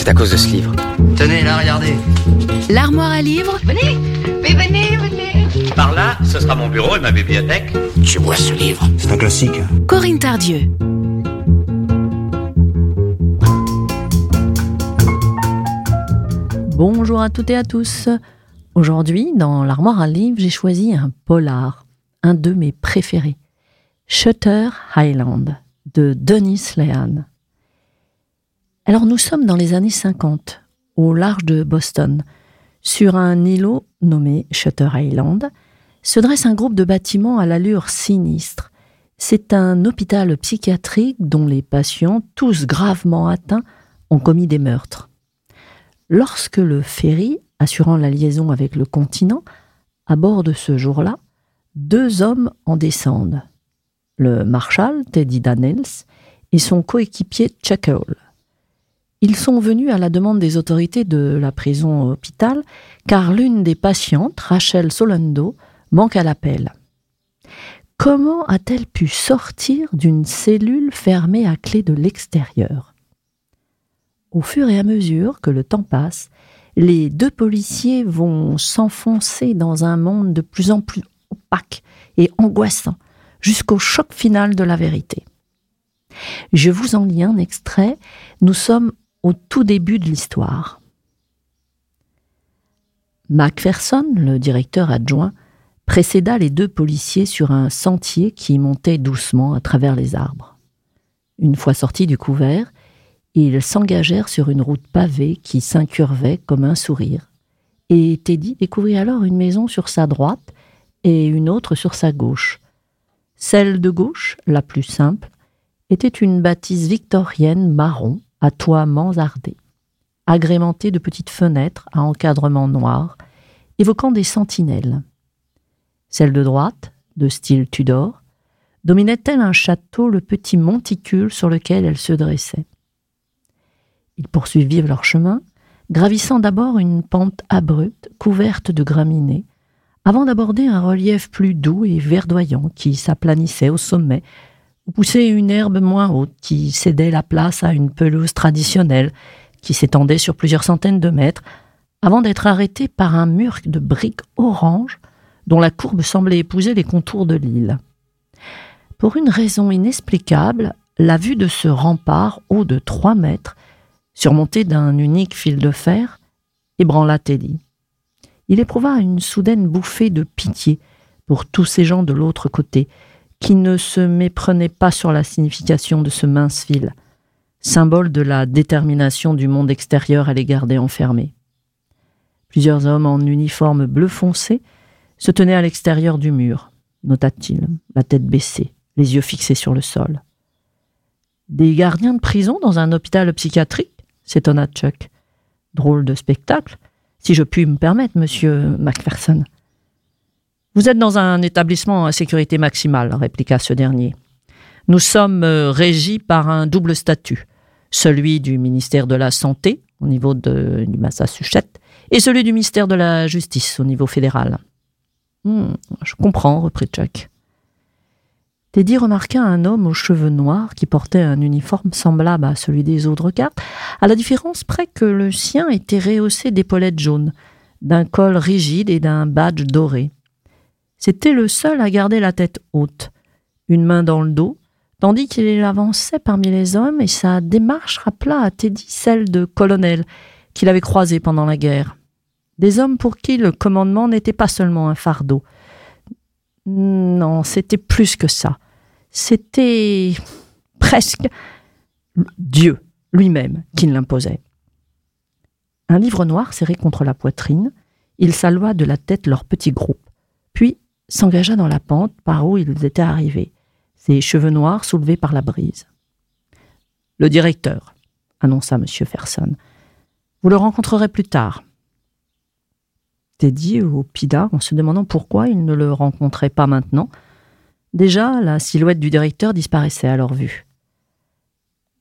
C'est à cause de ce livre. Tenez, là, regardez. L'armoire à livres Venez, mais venez, venez. Par là, ce sera mon bureau et ma bibliothèque. Tu vois ce livre? C'est un classique. Corinne Tardieu. Bonjour à toutes et à tous. Aujourd'hui, dans l'armoire à livres, j'ai choisi un polar, un de mes préférés, Shutter Island de Denis Lehan. Alors nous sommes dans les années 50, au large de Boston. Sur un îlot nommé Shutter Island, se dresse un groupe de bâtiments à l'allure sinistre. C'est un hôpital psychiatrique dont les patients, tous gravement atteints, ont commis des meurtres. Lorsque le ferry, assurant la liaison avec le continent, aborde ce jour-là, deux hommes en descendent. Le marshal, Teddy Daniels, et son coéquipier Chuck Hall. Ils sont venus à la demande des autorités de la prison hôpital car l'une des patientes, Rachel Solando, manque à l'appel. Comment a-t-elle pu sortir d'une cellule fermée à clé de l'extérieur? Au fur et à mesure que le temps passe, les deux policiers vont s'enfoncer dans un monde de plus en plus opaque et angoissant, jusqu'au choc final de la vérité. Je vous en lis un extrait. Nous sommes au tout début de l'histoire. Macpherson, le directeur adjoint, précéda les deux policiers sur un sentier qui montait doucement à travers les arbres. Une fois sortis du couvert, ils s'engagèrent sur une route pavée qui s'incurvait comme un sourire. Et Teddy découvrit alors une maison sur sa droite et une autre sur sa gauche. Celle de gauche, la plus simple, était une bâtisse victorienne marron à toit mansardé, agrémentée de petites fenêtres à encadrement noir, évoquant des sentinelles. Celle de droite, de style Tudor, dominait tel un château le petit monticule sur lequel elle se dressait. Ils poursuivirent leur chemin, gravissant d'abord une pente abrupte couverte de graminées, avant d'aborder un relief plus doux et verdoyant qui s'aplanissait au sommet, où poussait une herbe moins haute qui cédait la place à une pelouse traditionnelle qui s'étendait sur plusieurs centaines de mètres, avant d'être arrêté par un mur de briques orange dont la courbe semblait épouser les contours de l'île. Pour une raison inexplicable, la vue de ce rempart haut de trois mètres, surmonté d'un unique fil de fer, ébranla Teddy. Il éprouva une soudaine bouffée de pitié pour tous ces gens de l'autre côté, qui ne se méprenaient pas sur la signification de ce mince fil, symbole de la détermination du monde extérieur à les garder enfermés. Plusieurs hommes en uniforme bleu foncé se tenaient à l'extérieur du mur, nota-t-il, la tête baissée, les yeux fixés sur le sol. Des gardiens de prison dans un hôpital psychiatrique? s'étonna Chuck. Drôle de spectacle, si je puis me permettre, monsieur Macpherson. Vous êtes dans un établissement à sécurité maximale, répliqua ce dernier. Nous sommes euh, régis par un double statut, celui du ministère de la Santé, au niveau du Massachusetts, et celui du ministère de la Justice, au niveau fédéral. Hmm, je comprends, reprit Chuck. Teddy remarqua un homme aux cheveux noirs qui portait un uniforme semblable à celui des autres gardes, à la différence près que le sien était rehaussé d'épaulettes jaunes, d'un col rigide et d'un badge doré. C'était le seul à garder la tête haute, une main dans le dos, tandis qu'il avançait parmi les hommes et sa démarche rappela à Teddy celle de colonel qu'il avait croisé pendant la guerre. Des hommes pour qui le commandement n'était pas seulement un fardeau. Non, c'était plus que ça. C'était presque Dieu lui-même qui l'imposait. Un livre noir serré contre la poitrine, il salua de la tête leur petit groupe, puis s'engagea dans la pente par où ils étaient arrivés, ses cheveux noirs soulevés par la brise. Le directeur, annonça M. Ferson. Vous le rencontrerez plus tard. Teddy au Pida en se demandant pourquoi il ne le rencontrait pas maintenant. Déjà, la silhouette du directeur disparaissait à leur vue.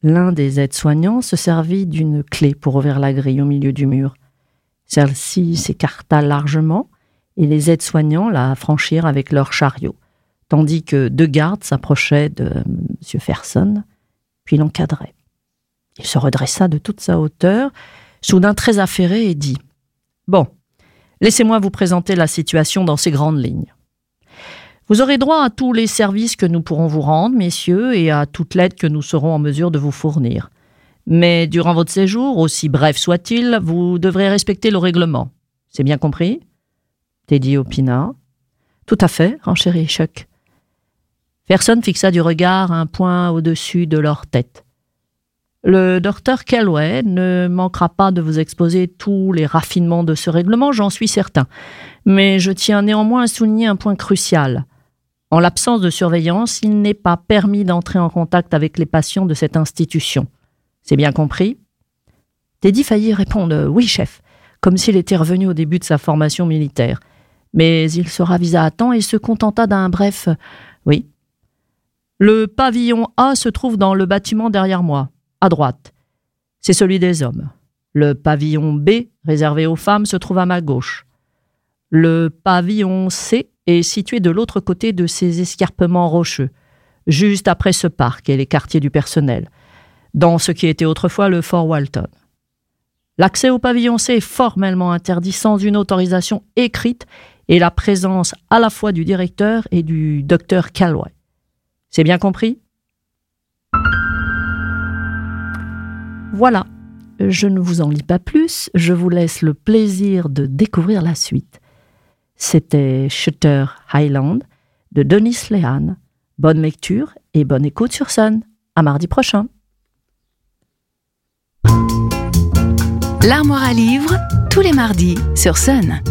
L'un des aides-soignants se servit d'une clé pour ouvrir la grille au milieu du mur. Celle-ci s'écarta largement et les aides-soignants la franchirent avec leur chariot, tandis que deux gardes s'approchaient de M. Ferson, puis l'encadraient. Il se redressa de toute sa hauteur, soudain très affairé, et dit Bon, laissez-moi vous présenter la situation dans ces grandes lignes. Vous aurez droit à tous les services que nous pourrons vous rendre, messieurs, et à toute l'aide que nous serons en mesure de vous fournir. Mais durant votre séjour, aussi bref soit-il, vous devrez respecter le règlement. C'est bien compris? Teddy opina. Tout à fait, renchérit Chuck. Personne fixa du regard un point au-dessus de leur tête. Le docteur Kellway ne manquera pas de vous exposer tous les raffinements de ce règlement, j'en suis certain. Mais je tiens néanmoins à souligner un point crucial. En l'absence de surveillance, il n'est pas permis d'entrer en contact avec les patients de cette institution. C'est bien compris? Teddy faillit répondre Oui, chef, comme s'il était revenu au début de sa formation militaire. Mais il se ravisa à temps et se contenta d'un bref Oui. Le pavillon A se trouve dans le bâtiment derrière moi à droite. C'est celui des hommes. Le pavillon B, réservé aux femmes, se trouve à ma gauche. Le pavillon C est situé de l'autre côté de ces escarpements rocheux, juste après ce parc et les quartiers du personnel, dans ce qui était autrefois le Fort Walton. L'accès au pavillon C est formellement interdit sans une autorisation écrite et la présence à la fois du directeur et du docteur Calway. C'est bien compris? Voilà, je ne vous en lis pas plus, je vous laisse le plaisir de découvrir la suite. C'était Shutter Highland de Denis Lehan. Bonne lecture et bonne écoute sur Sun. À mardi prochain. L'armoire à livres, tous les mardis sur Sun.